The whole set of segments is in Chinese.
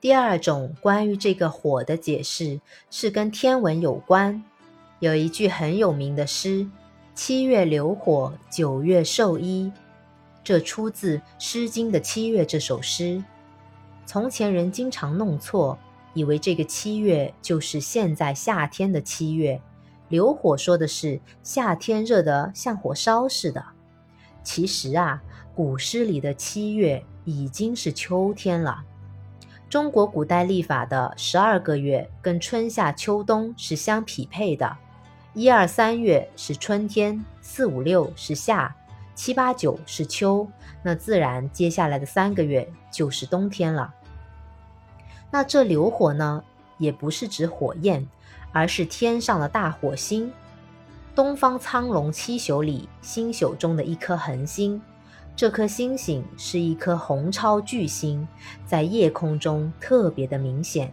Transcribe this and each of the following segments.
第二种关于这个火的解释是跟天文有关。有一句很有名的诗：“七月流火，九月授衣。”这出自《诗经》的《七月》这首诗。从前人经常弄错，以为这个七月就是现在夏天的七月。流火说的是夏天热得像火烧似的。其实啊，古诗里的七月已经是秋天了。中国古代历法的十二个月跟春夏秋冬是相匹配的。一二三月是春天，四五六是夏，七八九是秋，那自然接下来的三个月就是冬天了。那这流火呢，也不是指火焰，而是天上的大火星，东方苍龙七宿里星宿中的一颗恒星。这颗星星是一颗红超巨星，在夜空中特别的明显。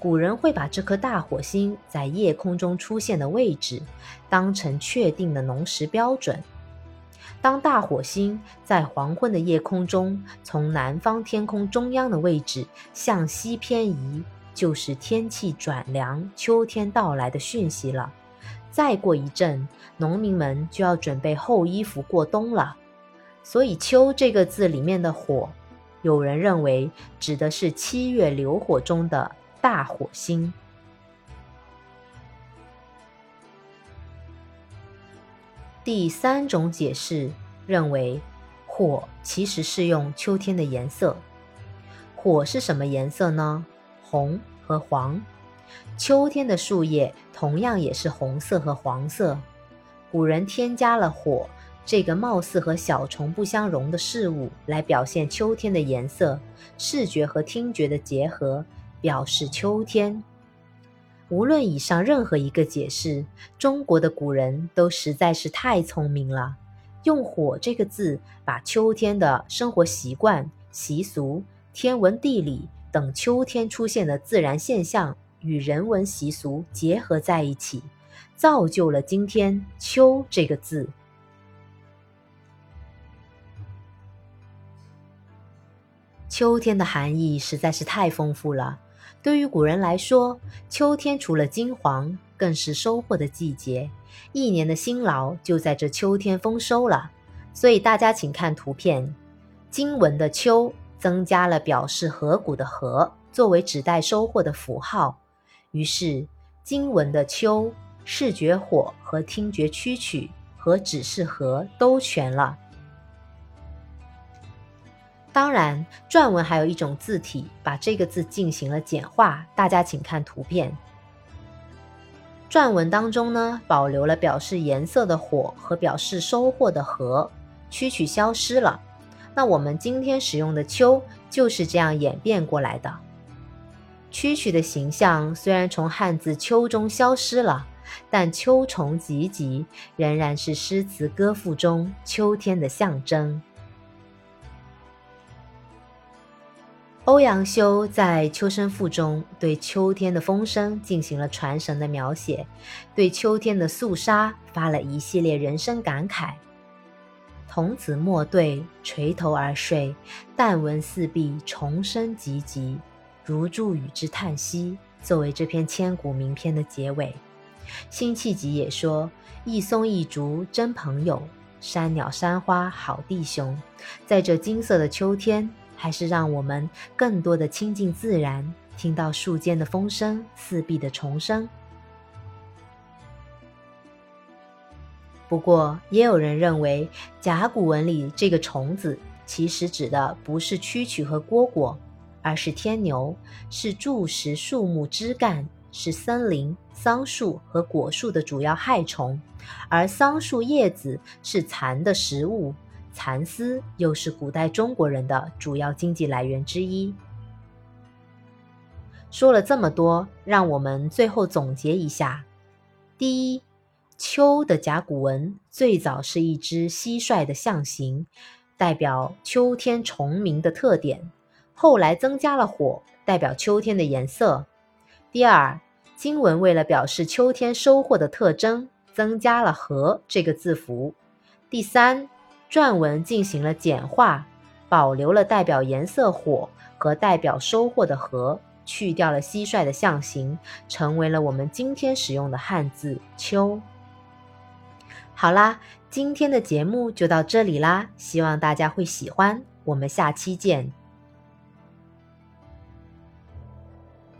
古人会把这颗大火星在夜空中出现的位置当成确定的农时标准。当大火星在黄昏的夜空中从南方天空中央的位置向西偏移，就是天气转凉、秋天到来的讯息了。再过一阵，农民们就要准备厚衣服过冬了。所以“秋”这个字里面的火，有人认为指的是七月流火中的。大火星。第三种解释认为，火其实是用秋天的颜色。火是什么颜色呢？红和黄。秋天的树叶同样也是红色和黄色。古人添加了火这个貌似和小虫不相容的事物，来表现秋天的颜色，视觉和听觉的结合。表示秋天。无论以上任何一个解释，中国的古人都实在是太聪明了，用“火”这个字，把秋天的生活习惯、习俗、天文地理等秋天出现的自然现象与人文习俗结合在一起，造就了今天“秋”这个字。秋天的含义实在是太丰富了。对于古人来说，秋天除了金黄，更是收获的季节。一年的辛劳就在这秋天丰收了。所以大家请看图片，金文的“秋”增加了表示禾谷的“禾”作为指代收获的符号，于是金文的“秋”视觉火和听觉蛐曲和指示禾都全了。当然，篆文还有一种字体，把这个字进行了简化。大家请看图片。篆文当中呢，保留了表示颜色的火和表示收获的禾，蛐曲消失了。那我们今天使用的秋就是这样演变过来的。蛐曲的形象虽然从汉字秋中消失了，但秋虫集集仍然是诗词歌赋中秋天的象征。欧阳修在《秋声赋》中对秋天的风声进行了传神的描写，对秋天的肃杀发了一系列人生感慨：“童子莫对，垂头而睡，但闻四壁虫声唧唧，如助与之叹息。”作为这篇千古名篇的结尾，辛弃疾也说：“一松一竹真朋友，山鸟山花好弟兄。”在这金色的秋天。还是让我们更多的亲近自然，听到树间的风声、四壁的虫声。不过，也有人认为甲骨文里这个虫子其实指的不是蛐蛐和蝈蝈，而是天牛，是蛀食树木枝干，是森林、桑树和果树的主要害虫，而桑树叶子是蚕的食物。蚕丝又是古代中国人的主要经济来源之一。说了这么多，让我们最后总结一下：第一，秋的甲骨文最早是一只蟋蟀的象形，代表秋天虫鸣的特点；后来增加了火，代表秋天的颜色。第二，金文为了表示秋天收获的特征，增加了“禾”这个字符。第三。篆文进行了简化，保留了代表颜色火和代表收获的禾，去掉了蟋蟀的象形，成为了我们今天使用的汉字“秋”。好啦，今天的节目就到这里啦，希望大家会喜欢，我们下期见。